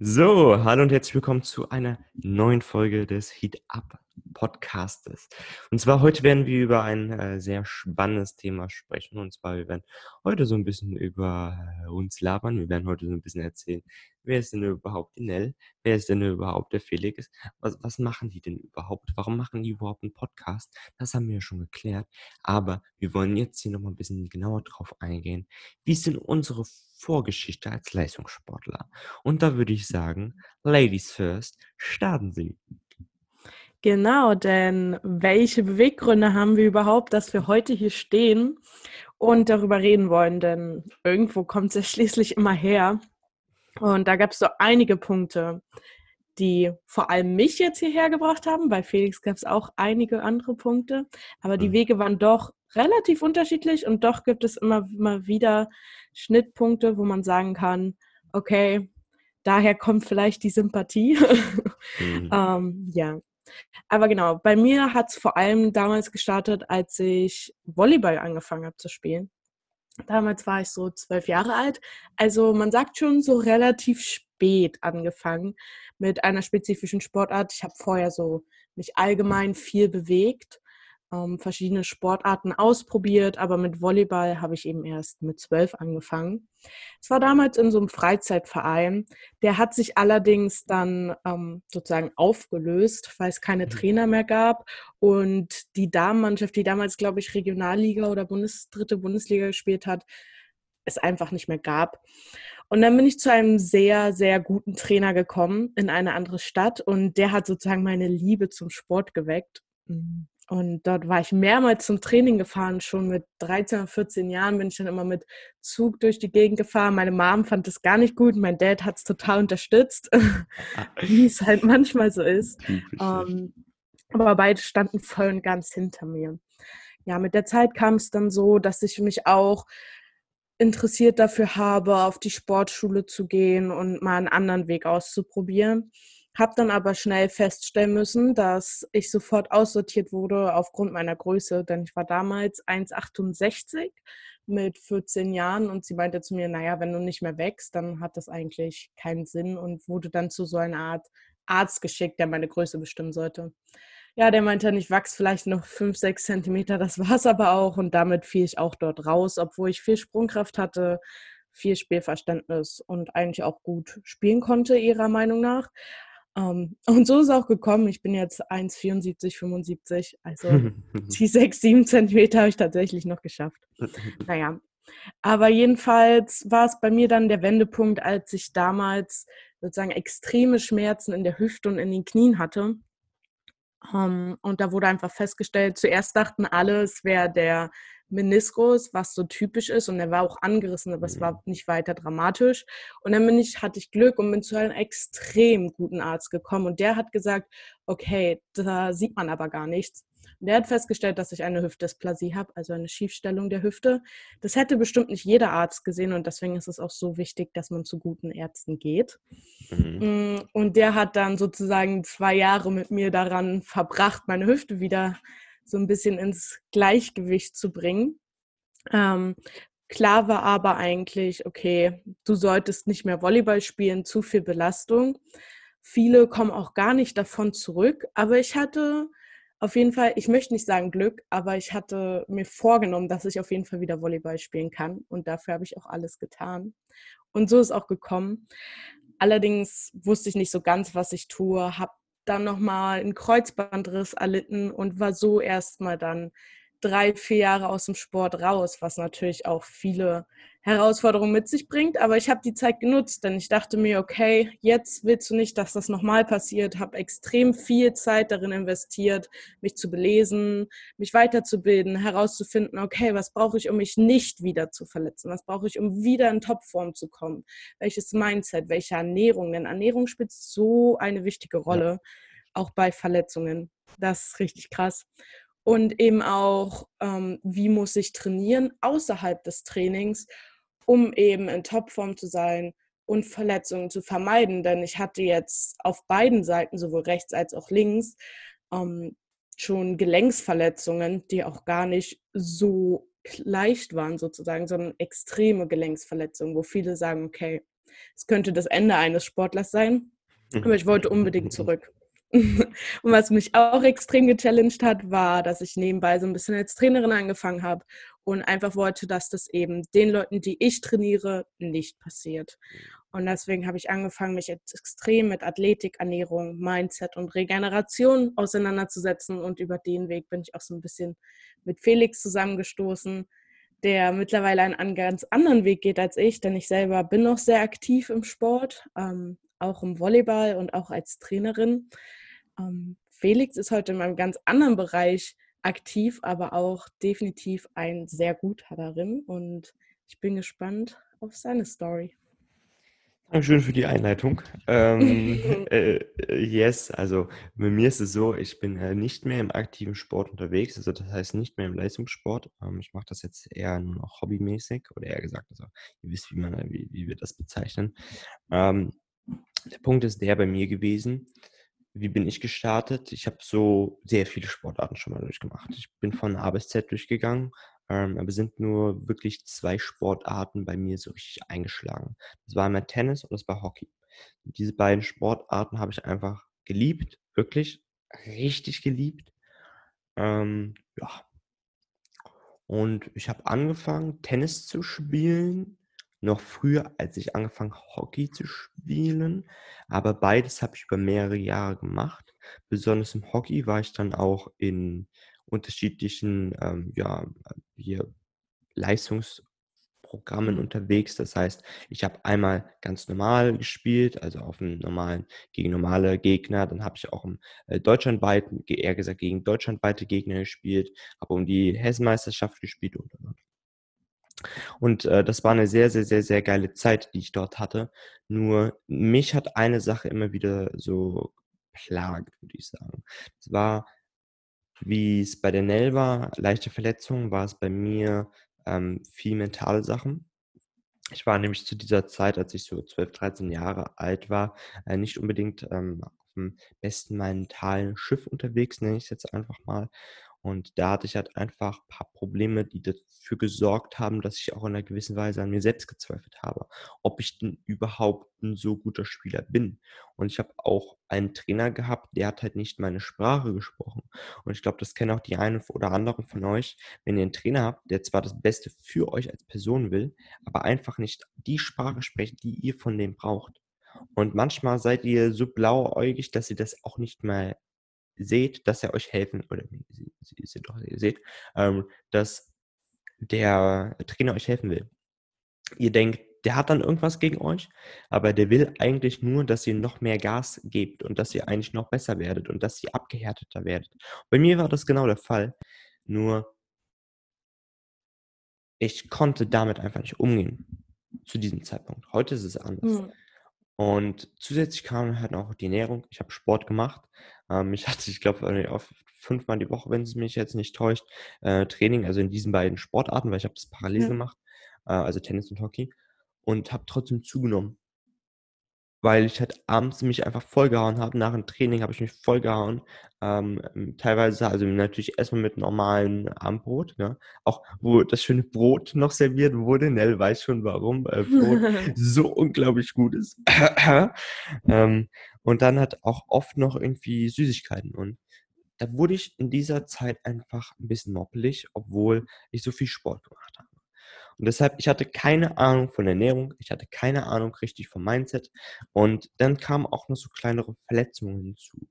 So, hallo und herzlich willkommen zu einer neuen Folge des Heat Up Podcastes. Und zwar heute werden wir über ein äh, sehr spannendes Thema sprechen. Und zwar, wir werden heute so ein bisschen über äh, uns labern. Wir werden heute so ein bisschen erzählen, wer ist denn überhaupt die Nell? Wer ist denn überhaupt der Felix? Was, was machen die denn überhaupt? Warum machen die überhaupt einen Podcast? Das haben wir ja schon geklärt. Aber wir wollen jetzt hier nochmal ein bisschen genauer drauf eingehen. Wie ist denn unsere Vorgeschichte als Leistungssportler? Und da würde ich sagen, Ladies first, starten Sie. Genau, denn welche Beweggründe haben wir überhaupt, dass wir heute hier stehen und darüber reden wollen? Denn irgendwo kommt es ja schließlich immer her. Und da gab es so einige Punkte, die vor allem mich jetzt hierher gebracht haben. Bei Felix gab es auch einige andere Punkte, aber die mhm. Wege waren doch relativ unterschiedlich und doch gibt es immer, immer wieder Schnittpunkte, wo man sagen kann, okay, daher kommt vielleicht die Sympathie. Mhm. ähm, ja, aber genau, bei mir hat es vor allem damals gestartet, als ich Volleyball angefangen habe zu spielen. Damals war ich so zwölf Jahre alt. Also man sagt schon so relativ spät angefangen mit einer spezifischen Sportart. Ich habe vorher so mich allgemein viel bewegt ähm, verschiedene Sportarten ausprobiert, aber mit Volleyball habe ich eben erst mit zwölf angefangen. Es war damals in so einem Freizeitverein. Der hat sich allerdings dann ähm, sozusagen aufgelöst, weil es keine mhm. Trainer mehr gab und die Damenmannschaft, die damals, glaube ich, Regionalliga oder Bundes dritte Bundesliga gespielt hat, es einfach nicht mehr gab. Und dann bin ich zu einem sehr, sehr guten Trainer gekommen in eine andere Stadt und der hat sozusagen meine Liebe zum Sport geweckt. Mhm. Und dort war ich mehrmals zum Training gefahren. Schon mit 13 14 Jahren bin ich dann immer mit Zug durch die Gegend gefahren. Meine Mom fand das gar nicht gut. Mein Dad hat es total unterstützt, wie es halt manchmal so ist. Ähm, aber beide standen voll und ganz hinter mir. Ja, mit der Zeit kam es dann so, dass ich mich auch interessiert dafür habe, auf die Sportschule zu gehen und mal einen anderen Weg auszuprobieren. Habe dann aber schnell feststellen müssen, dass ich sofort aussortiert wurde aufgrund meiner Größe, denn ich war damals 1,68 mit 14 Jahren und sie meinte zu mir, naja, wenn du nicht mehr wächst, dann hat das eigentlich keinen Sinn und wurde dann zu so einer Art Arzt geschickt, der meine Größe bestimmen sollte. Ja, der meinte dann, ich wachse vielleicht noch 5, 6 Zentimeter, das war es aber auch und damit fiel ich auch dort raus, obwohl ich viel Sprungkraft hatte, viel Spielverständnis und eigentlich auch gut spielen konnte, ihrer Meinung nach. Um, ähm, und so ist es auch gekommen. Ich bin jetzt 1,74, 75. Also die 6, 7 Zentimeter habe ich tatsächlich noch geschafft. naja. Aber jedenfalls war es bei mir dann der Wendepunkt, als ich damals sozusagen extreme Schmerzen in der Hüfte und in den Knien hatte. Um, ähm, und da wurde einfach festgestellt, zuerst dachten alle, es wäre der Meniskus, was so typisch ist und er war auch angerissen, aber es war mhm. nicht weiter dramatisch. Und dann bin ich, hatte ich Glück und bin zu einem extrem guten Arzt gekommen und der hat gesagt, okay, da sieht man aber gar nichts. Und der hat festgestellt, dass ich eine Hüftdysplasie habe, also eine Schiefstellung der Hüfte. Das hätte bestimmt nicht jeder Arzt gesehen und deswegen ist es auch so wichtig, dass man zu guten Ärzten geht. Mhm. Mm, und der hat dann sozusagen zwei Jahre mit mir daran verbracht, meine Hüfte wieder so ein bisschen ins Gleichgewicht zu bringen. Ähm, klar war aber eigentlich, okay, du solltest nicht mehr Volleyball spielen, zu viel Belastung. Viele kommen auch gar nicht davon zurück, aber ich hatte auf jeden Fall, ich möchte nicht sagen Glück, aber ich hatte mir vorgenommen, dass ich auf jeden Fall wieder Volleyball spielen kann und dafür habe ich auch alles getan. Und so ist auch gekommen. Allerdings wusste ich nicht so ganz, was ich tue, habe dann nochmal einen Kreuzbandriss erlitten und war so erstmal dann drei, vier Jahre aus dem Sport raus, was natürlich auch viele Herausforderungen mit sich bringt. Aber ich habe die Zeit genutzt, denn ich dachte mir, okay, jetzt willst du nicht, dass das nochmal passiert. Habe extrem viel Zeit darin investiert, mich zu belesen, mich weiterzubilden, herauszufinden, okay, was brauche ich, um mich nicht wieder zu verletzen? Was brauche ich, um wieder in Topform zu kommen? Welches Mindset, welche Ernährung? Denn Ernährung spielt so eine wichtige Rolle, ja. auch bei Verletzungen. Das ist richtig krass und eben auch, ähm, wie muss ich trainieren außerhalb des Trainings, um eben in Topform zu sein und Verletzungen zu vermeiden. Denn ich hatte jetzt auf beiden Seiten, sowohl rechts als auch links, ähm, schon Gelenksverletzungen, die auch gar nicht so leicht waren sozusagen, sondern extreme Gelenksverletzungen, wo viele sagen, okay, es könnte das Ende eines Sportlers sein. Aber ich wollte unbedingt zurück. Und was mich auch extrem gechallenged hat, war, dass ich nebenbei so ein bisschen als Trainerin angefangen habe und einfach wollte, dass das eben den Leuten, die ich trainiere, nicht passiert. Und deswegen habe ich angefangen, mich extrem mit Athletik, Ernährung, Mindset und Regeneration auseinanderzusetzen. Und über den Weg bin ich auch so ein bisschen mit Felix zusammengestoßen, der mittlerweile einen ganz anderen Weg geht als ich, denn ich selber bin noch sehr aktiv im Sport, ähm, auch im Volleyball und auch als Trainerin. Ähm, Felix ist heute in einem ganz anderen Bereich aktiv, aber auch definitiv ein sehr guter darin und ich bin gespannt auf seine Story. Dankeschön für die Einleitung. Ähm, äh, yes, also bei mir ist es so, ich bin äh, nicht mehr im aktiven Sport unterwegs, also das heißt nicht mehr im Leistungssport. Ähm, ich mache das jetzt eher nur noch hobbymäßig oder eher gesagt, also ihr wisst, wie, man, wie, wie wir das bezeichnen. Ähm, der Punkt ist der bei mir gewesen, wie bin ich gestartet? Ich habe so sehr viele Sportarten schon mal durchgemacht. Ich bin von A bis Z durchgegangen, ähm, aber sind nur wirklich zwei Sportarten bei mir so richtig eingeschlagen. Das war einmal Tennis und das war Hockey. Diese beiden Sportarten habe ich einfach geliebt, wirklich richtig geliebt. Ähm, ja. Und ich habe angefangen, Tennis zu spielen noch früher, als ich angefangen Hockey zu spielen. Aber beides habe ich über mehrere Jahre gemacht. Besonders im Hockey war ich dann auch in unterschiedlichen ähm, ja, hier Leistungsprogrammen unterwegs. Das heißt, ich habe einmal ganz normal gespielt, also auf einem normalen, gegen normale Gegner. Dann habe ich auch im äh, deutschlandweiten, eher gesagt gegen deutschlandweite Gegner gespielt, habe um die Hessenmeisterschaft gespielt und, und, und. Und äh, das war eine sehr, sehr, sehr, sehr geile Zeit, die ich dort hatte. Nur mich hat eine Sache immer wieder so plagt, würde ich sagen. Es war, wie es bei der Nell war, leichte Verletzungen, war es bei mir ähm, viel mentale Sachen. Ich war nämlich zu dieser Zeit, als ich so 12, 13 Jahre alt war, äh, nicht unbedingt ähm, dem besten mentalen Schiff unterwegs, nenne ich es jetzt einfach mal. Und da hatte ich halt einfach ein paar Probleme, die dafür gesorgt haben, dass ich auch in einer gewissen Weise an mir selbst gezweifelt habe, ob ich denn überhaupt ein so guter Spieler bin. Und ich habe auch einen Trainer gehabt, der hat halt nicht meine Sprache gesprochen. Und ich glaube, das kennen auch die einen oder anderen von euch, wenn ihr einen Trainer habt, der zwar das Beste für euch als Person will, aber einfach nicht die Sprache spricht, die ihr von dem braucht. Und manchmal seid ihr so blauäugig, dass ihr das auch nicht mehr seht, dass er euch helfen, oder Sie, Sie doch, ihr seht, ähm, dass der Trainer euch helfen will. Ihr denkt, der hat dann irgendwas gegen euch, aber der will eigentlich nur, dass ihr noch mehr Gas gebt und dass ihr eigentlich noch besser werdet und dass ihr abgehärteter werdet. Bei mir war das genau der Fall, nur ich konnte damit einfach nicht umgehen zu diesem Zeitpunkt. Heute ist es anders. Mhm. Und zusätzlich kam halt auch die Ernährung. Ich habe Sport gemacht. Ähm, ich hatte, ich glaube, auf fünfmal die Woche, wenn es mich jetzt nicht täuscht, äh, Training, also in diesen beiden Sportarten, weil ich habe das parallel ja. gemacht, äh, also Tennis und Hockey, und habe trotzdem zugenommen weil ich halt abends mich einfach vollgehauen habe. Nach dem Training habe ich mich vollgehauen. Ähm, teilweise, also natürlich erstmal mit normalem Abendbrot, ja. Auch wo das schöne Brot noch serviert wurde. Nell weiß schon warum, äh, Brot so unglaublich gut ist. ähm, und dann hat auch oft noch irgendwie Süßigkeiten. Und da wurde ich in dieser Zeit einfach ein bisschen moppelig, obwohl ich so viel Sport gemacht habe. Und deshalb, ich hatte keine Ahnung von Ernährung, ich hatte keine Ahnung richtig vom Mindset. Und dann kamen auch noch so kleinere Verletzungen hinzu.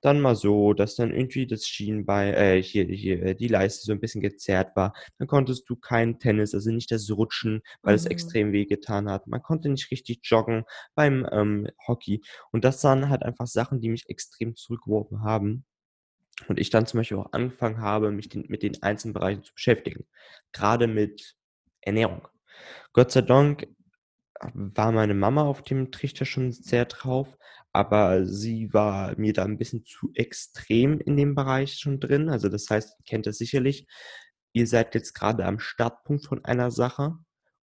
Dann mal so, dass dann irgendwie das Schienbein, äh, hier, hier, äh, die Leiste so ein bisschen gezerrt war. Dann konntest du kein Tennis, also nicht das Rutschen, weil mhm. es extrem weh getan hat. Man konnte nicht richtig joggen beim ähm, Hockey. Und das waren halt einfach Sachen, die mich extrem zurückgeworfen haben. Und ich dann zum Beispiel auch angefangen habe, mich den, mit den einzelnen Bereichen zu beschäftigen. Gerade mit Ernährung. Gott sei Dank war meine Mama auf dem Trichter schon sehr drauf, aber sie war mir da ein bisschen zu extrem in dem Bereich schon drin. Also das heißt, ihr kennt das sicherlich. Ihr seid jetzt gerade am Startpunkt von einer Sache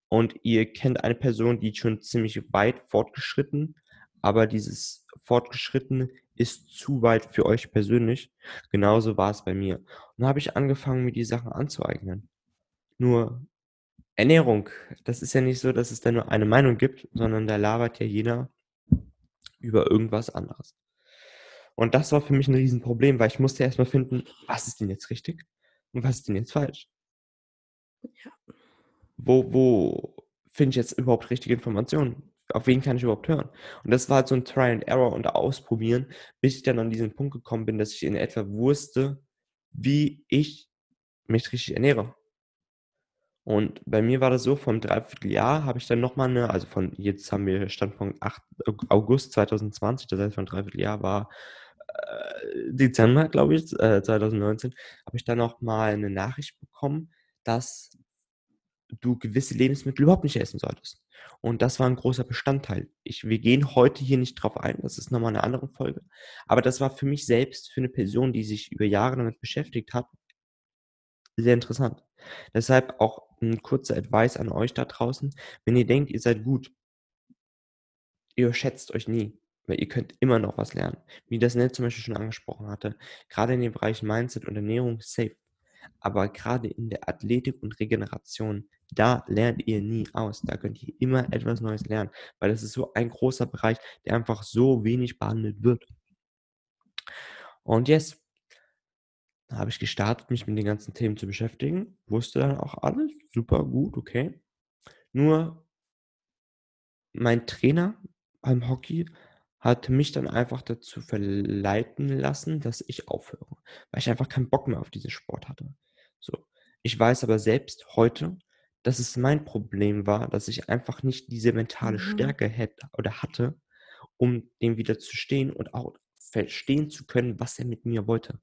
und ihr kennt eine Person, die schon ziemlich weit fortgeschritten, aber dieses Fortgeschrittene ist zu weit für euch persönlich. Genauso war es bei mir. Und dann habe ich angefangen, mir die Sachen anzueignen. Nur Ernährung, das ist ja nicht so, dass es da nur eine Meinung gibt, sondern da labert ja jeder über irgendwas anderes. Und das war für mich ein Riesenproblem, weil ich musste erstmal finden, was ist denn jetzt richtig und was ist denn jetzt falsch? Ja. Wo, wo finde ich jetzt überhaupt richtige Informationen? Auf wen kann ich überhaupt hören? Und das war halt so ein Try and Error und Ausprobieren, bis ich dann an diesen Punkt gekommen bin, dass ich in etwa wusste, wie ich mich richtig ernähre. Und bei mir war das so, vom Dreivierteljahr habe ich dann nochmal eine, also von jetzt haben wir Standpunkt 8 August 2020, das heißt von Dreivierteljahr war äh, Dezember, glaube ich, äh, 2019, habe ich dann nochmal eine Nachricht bekommen, dass du gewisse Lebensmittel überhaupt nicht essen solltest. Und das war ein großer Bestandteil. Ich, wir gehen heute hier nicht drauf ein, das ist nochmal eine andere Folge. Aber das war für mich selbst, für eine Person, die sich über Jahre damit beschäftigt hat, sehr interessant. Deshalb auch ein kurzer Advice an euch da draußen. Wenn ihr denkt, ihr seid gut, ihr schätzt euch nie, weil ihr könnt immer noch was lernen. Wie das Nell zum Beispiel schon angesprochen hatte. Gerade in den Bereichen Mindset und Ernährung safe. Aber gerade in der Athletik und Regeneration, da lernt ihr nie aus. Da könnt ihr immer etwas Neues lernen, weil das ist so ein großer Bereich, der einfach so wenig behandelt wird. Und jetzt da habe ich gestartet, mich mit den ganzen Themen zu beschäftigen. Wusste dann auch alles. Super gut, okay. Nur mein Trainer beim Hockey hat mich dann einfach dazu verleiten lassen, dass ich aufhöre, weil ich einfach keinen Bock mehr auf diesen Sport hatte. So. Ich weiß aber selbst heute, dass es mein Problem war, dass ich einfach nicht diese mentale Mhm. Stärke hätte oder hatte, um dem wieder zu stehen und auch verstehen zu können, was er mit mir wollte.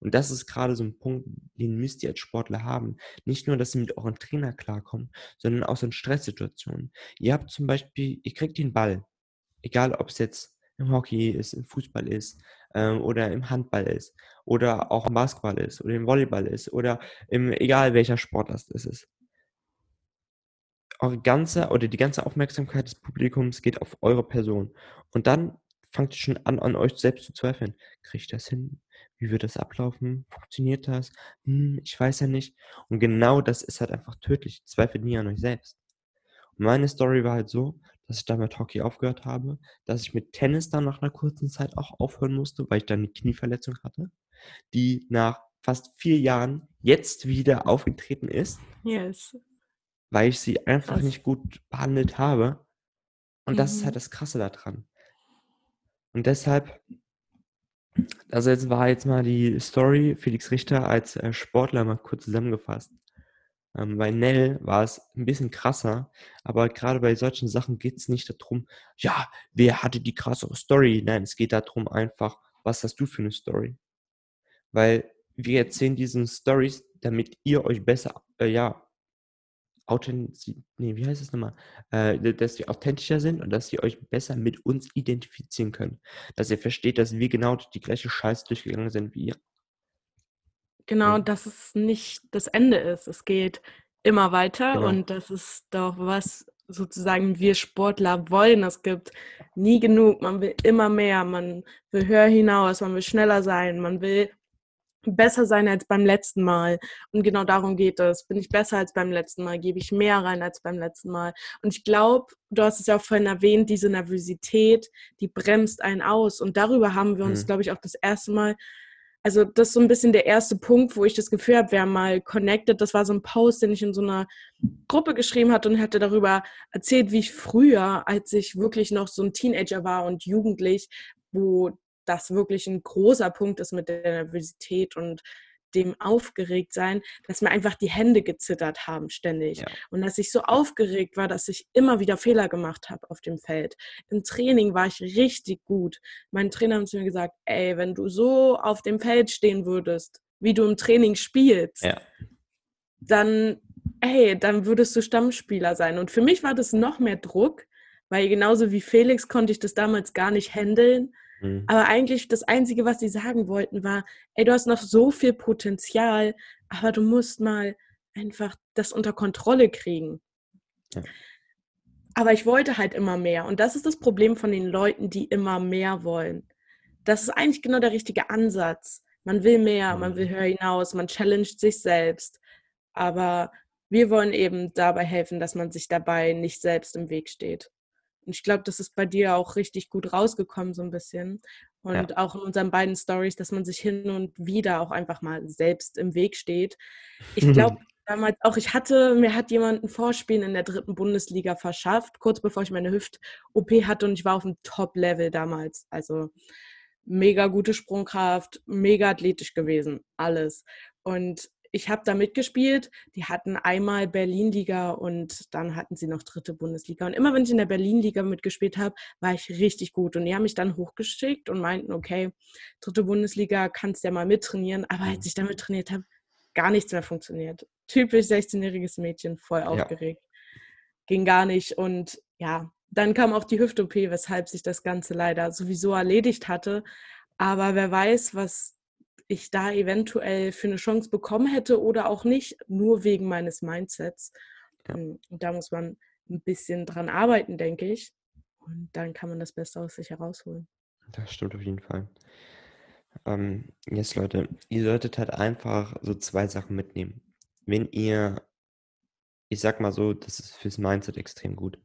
Und das ist gerade so ein Punkt, den müsst ihr als Sportler haben. Nicht nur, dass ihr mit euren Trainer klarkommt, sondern auch so in Stresssituationen. Ihr habt zum Beispiel, ihr kriegt den Ball, egal ob es jetzt im Hockey ist, im Fußball ist ähm, oder im Handball ist oder auch im Basketball ist oder im Volleyball ist oder im egal welcher Sportart es ist. Eure ganze oder die ganze Aufmerksamkeit des Publikums geht auf eure Person. Und dann fangt ihr schon an, an euch selbst zu zweifeln. Kriege ich das hin? Wie wird das ablaufen? Funktioniert das? Hm, ich weiß ja nicht. Und genau das ist halt einfach tödlich. Zweifelt nie an euch selbst. Und meine Story war halt so, dass ich dann mit Hockey aufgehört habe, dass ich mit Tennis dann nach einer kurzen Zeit auch aufhören musste, weil ich dann eine Knieverletzung hatte, die nach fast vier Jahren jetzt wieder aufgetreten ist, Yes. weil ich sie einfach Krass. nicht gut behandelt habe. Und das ist halt Mhm. das Krasse daran. Und deshalb, also jetzt war jetzt mal die Story Felix Richter als äh, Sportler mal kurz zusammengefasst. Ähm, bei Nell war es ein bisschen krasser, aber gerade bei solchen Sachen geht es nicht darum, ja, wer hatte die krassere Story? Nein, es geht darum einfach, was hast du für eine Story? Weil wir erzählen diesen Stories, damit ihr euch besser, äh, ja, authentisch, nee, wie heißt es nochmal? Äh, dass wir authentischer sind und dass ihr euch besser mit uns identifizieren könnt. Dass ihr versteht, dass wir genau die gleiche Scheiße durchgegangen sind wie ihr. Genau, Ja. dass es nicht das Ende ist. Es geht immer weiter Genau. und das ist doch was sozusagen wir Sportler wollen. Es gibt nie genug, man will immer mehr, man will höher hinaus, man will schneller sein, man will besser sein als beim letzten Mal. Und genau darum geht es. Bin ich besser als beim letzten Mal? Gebe ich mehr rein als beim letzten Mal? Und ich glaube, du hast es ja auch vorhin erwähnt, diese Nervosität, die bremst einen aus. Und darüber haben wir uns, Mhm. glaube ich, auch das erste Mal also das ist so ein bisschen der erste Punkt, wo ich das Gefühl habe, wir haben mal connected. Das war so ein Post, den ich in so einer Gruppe geschrieben hatte und hatte darüber erzählt, wie ich früher, als ich wirklich noch so ein Teenager war und jugendlich, wo das wirklich ein großer Punkt ist mit der Nervosität und dem Aufgeregtsein, dass mir einfach die Hände gezittert haben ständig. Ja. Und dass ich so aufgeregt war, dass ich immer wieder Fehler gemacht habe auf dem Feld. Im Training war ich richtig gut. Mein Trainer hat zu mir gesagt, ey, wenn du so auf dem Feld stehen würdest, wie du im Training spielst, Ja. dann, ey, dann würdest du Stammspieler sein. Und für mich war das noch mehr Druck, weil genauso wie Felix konnte ich das damals gar nicht handeln. Mhm. Aber eigentlich das Einzige, was sie sagen wollten, war, ey, du hast noch so viel Potenzial, aber du musst mal einfach das unter Kontrolle kriegen. Ja. Aber ich wollte halt immer mehr. Und das ist das Problem von den Leuten, die immer mehr wollen. Das ist eigentlich genau der richtige Ansatz. Man will mehr, man will Mhm. höher hinaus, man challenged sich selbst. Aber wir wollen eben dabei helfen, dass man sich dabei nicht selbst im Weg steht. Und ich glaube, das ist bei dir auch richtig gut rausgekommen, so ein bisschen. Und ja. auch in unseren beiden Stories, dass man sich hin und wieder auch einfach mal selbst im Weg steht. Ich glaube damals auch, ich hatte, mir hat jemand ein Vorspielen in der dritten Bundesliga verschafft, kurz bevor ich meine Hüft-OP hatte und ich war auf dem Top-Level damals. Also mega gute Sprungkraft, mega athletisch gewesen, alles. Und ich habe da mitgespielt. Die hatten einmal Berlin-Liga und dann hatten sie noch dritte Bundesliga. Und immer wenn ich in der Berlin-Liga mitgespielt habe, war ich richtig gut. Und die haben mich dann hochgeschickt und meinten, okay, dritte Bundesliga kannst ja mal mittrainieren. Aber als mhm. ich damit trainiert habe, gar nichts mehr funktioniert. Typisch 16-jähriges Mädchen, voll aufgeregt. Ja. Ging gar nicht. Und ja, dann kam auch die Hüft-OP, weshalb sich das Ganze leider sowieso erledigt hatte. Aber wer weiß, was ich da eventuell für eine Chance bekommen hätte oder auch nicht, nur wegen meines Mindsets. Ja. Ähm, und da muss man ein bisschen dran arbeiten, denke ich. Und dann kann man das Beste aus sich herausholen. Das stimmt auf jeden Fall. Ähm, jetzt, Leute, ihr solltet halt einfach so zwei Sachen mitnehmen. Wenn ihr, ich sag mal so, das ist fürs Mindset extrem gut.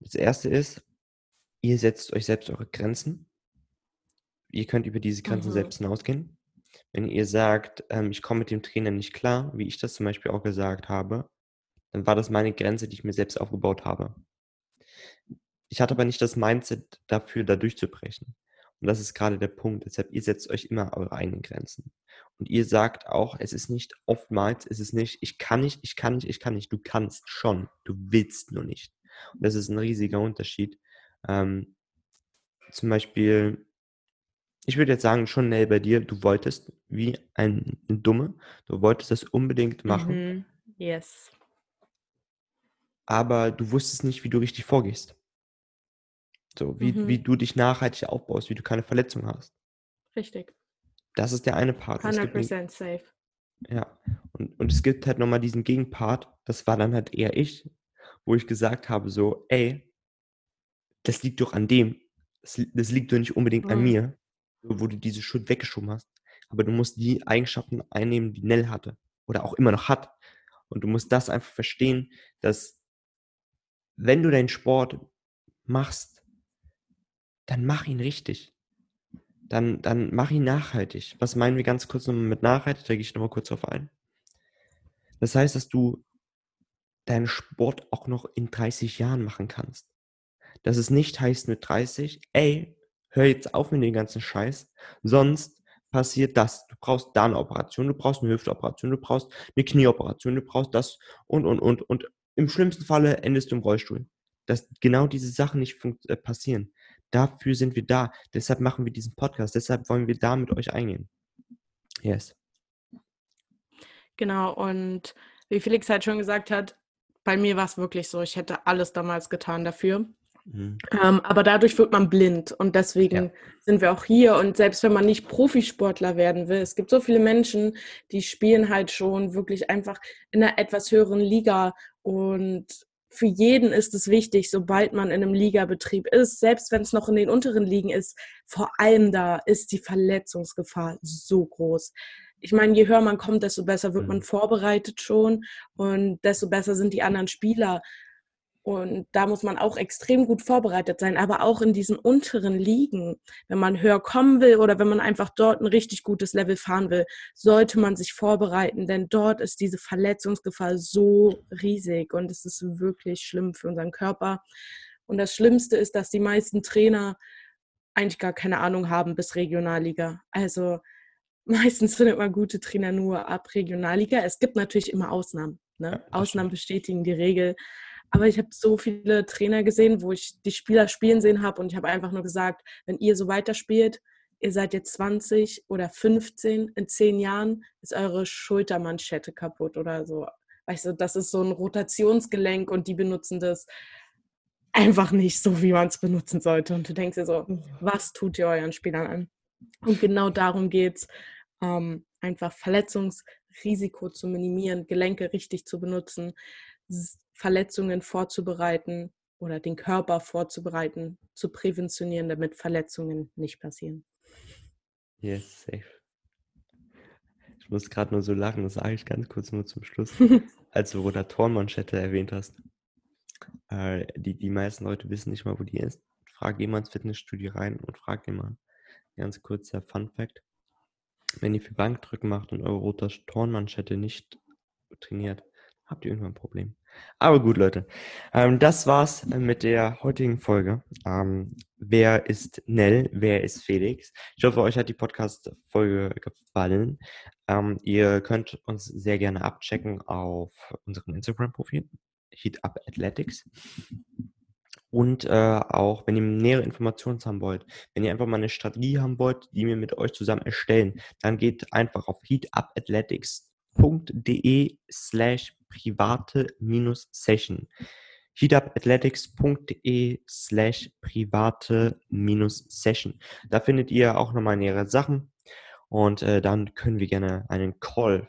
Das erste ist, ihr setzt euch selbst eure Grenzen. Ihr könnt über diese Grenzen mhm. selbst hinausgehen. Wenn ihr sagt, ähm, ich komme mit dem Trainer nicht klar, wie ich das zum Beispiel auch gesagt habe, dann war das meine Grenze, die ich mir selbst aufgebaut habe. Ich hatte aber nicht das Mindset dafür, da durchzubrechen. Und das ist gerade der Punkt. Deshalb, ihr setzt euch immer eure eigenen Grenzen. Und ihr sagt auch, es ist nicht oftmals, es ist nicht, ich kann nicht, ich kann nicht, ich kann nicht. Du kannst schon, du willst nur nicht. Und das ist ein riesiger Unterschied. Ähm, zum Beispiel, ich würde jetzt sagen, schon schnell bei dir, du wolltest wie ein, Dumme, du wolltest das unbedingt machen. Mhm. Yes. Aber du wusstest nicht, wie du richtig vorgehst. So, wie, mhm. wie du dich nachhaltig aufbaust, wie du keine Verletzung hast. Richtig. Das ist der eine Part. 100% einen, safe. Ja, und, und es gibt halt nochmal diesen Gegenpart, das war dann halt eher ich, wo ich gesagt habe so, ey, das liegt doch an dem, das, das liegt doch nicht unbedingt mhm. an mir, wo du diese Schuld weggeschoben hast. Aber du musst die Eigenschaften einnehmen, die Nell hatte oder auch immer noch hat. Und du musst das einfach verstehen, dass wenn du deinen Sport machst, dann mach ihn richtig. Dann, dann mach ihn nachhaltig. Was meinen wir ganz kurz nochmal mit nachhaltig? Da gehe ich nochmal kurz drauf ein. Das heißt, dass du deinen Sport auch noch in 30 Jahren machen kannst. Dass es nicht heißt mit 30, ey, hör jetzt auf mit dem ganzen Scheiß, sonst passiert das. Du brauchst da eine Operation, du brauchst eine Hüftoperation, du brauchst eine Knieoperation, du brauchst das und, und, und. Und im schlimmsten Falle endest du im Rollstuhl. Dass genau diese Sachen nicht äh, passieren. Dafür sind wir da. Deshalb machen wir diesen Podcast. Deshalb wollen wir da mit euch eingehen. Yes. Genau, und wie Felix halt schon gesagt hat, bei mir war es wirklich so, ich hätte alles damals getan dafür. Mhm. Ähm, aber dadurch wird man blind und deswegen ja. sind wir auch hier. Und selbst wenn man nicht Profisportler werden will, es gibt so viele Menschen, die spielen halt schon wirklich einfach in einer etwas höheren Liga. Und für jeden ist es wichtig, sobald man in einem Ligabetrieb ist, selbst wenn es noch in den unteren Ligen ist, vor allem da ist die Verletzungsgefahr so groß ich meine, je höher man kommt, desto besser wird man mhm. vorbereitet schon und desto besser sind die anderen Spieler. Und da muss man auch extrem gut vorbereitet sein, aber auch in diesen unteren Ligen, wenn man höher kommen will oder wenn man einfach dort ein richtig gutes Level fahren will, sollte man sich vorbereiten, denn dort ist diese Verletzungsgefahr so riesig und es ist wirklich schlimm für unseren Körper. Und das Schlimmste ist, dass die meisten Trainer eigentlich gar keine Ahnung haben bis Regionalliga. Also meistens findet man gute Trainer nur ab Regionalliga. Es gibt natürlich immer Ausnahmen. Ne? Ja, Ausnahmen bestätigen die Regel. Aber ich habe so viele Trainer gesehen, wo ich die Spieler spielen sehen habe und ich habe einfach nur gesagt, wenn ihr so weiterspielt, ihr seid jetzt 20 oder 15, in 10 Jahren ist eure Schultermanschette kaputt oder so. Weißt du, das ist so ein Rotationsgelenk und die benutzen das einfach nicht so, wie man es benutzen sollte. Und du denkst dir so, was tut ihr euren Spielern an? Und genau darum geht es, ähm, einfach Verletzungsrisiko zu minimieren, Gelenke richtig zu benutzen, Verletzungen vorzubereiten oder den Körper vorzubereiten, zu präventionieren, damit Verletzungen nicht passieren. Yes, safe. muss gerade nur so lachen, das sage ich ganz kurz nur zum Schluss. als du Rotatorenmanschette erwähnt hast. Äh, die, die meisten Leute wissen nicht mal, wo die ist. Frag jemand ins Fitnessstudio rein und frag jemand. Ganz kurzer Fun Fact. Wenn ihr viel Bankdrücken macht und eure Rotatorenmanschette nicht trainiert, habt ihr irgendwann ein Problem. Aber gut, Leute. Ähm, das war's mit der heutigen Folge. Ähm, wer ist Nell? Wer ist Felix? Ich hoffe, euch hat die Podcast-Folge gefallen. Ähm, ihr könnt uns sehr gerne abchecken auf unserem Instagram-Profil, Heat Athletics. Und äh, auch, wenn ihr nähere Informationen haben wollt, wenn ihr einfach mal eine Strategie haben wollt, die wir mit euch zusammen erstellen, dann geht einfach auf heatupathletics.de slash private-session. heatupathletics.de slash private-session. Da findet ihr auch nochmal nähere Sachen und äh, dann können wir gerne einen Call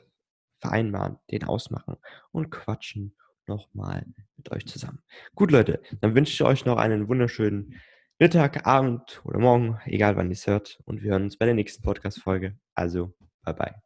vereinbaren, den ausmachen und quatschen nochmal mit euch zusammen. Gut, Leute, dann wünsche ich euch noch einen wunderschönen Mittag, Abend oder Morgen, egal wann ihr es hört. Und wir hören uns bei der nächsten Podcast-Folge. Also, bye bye.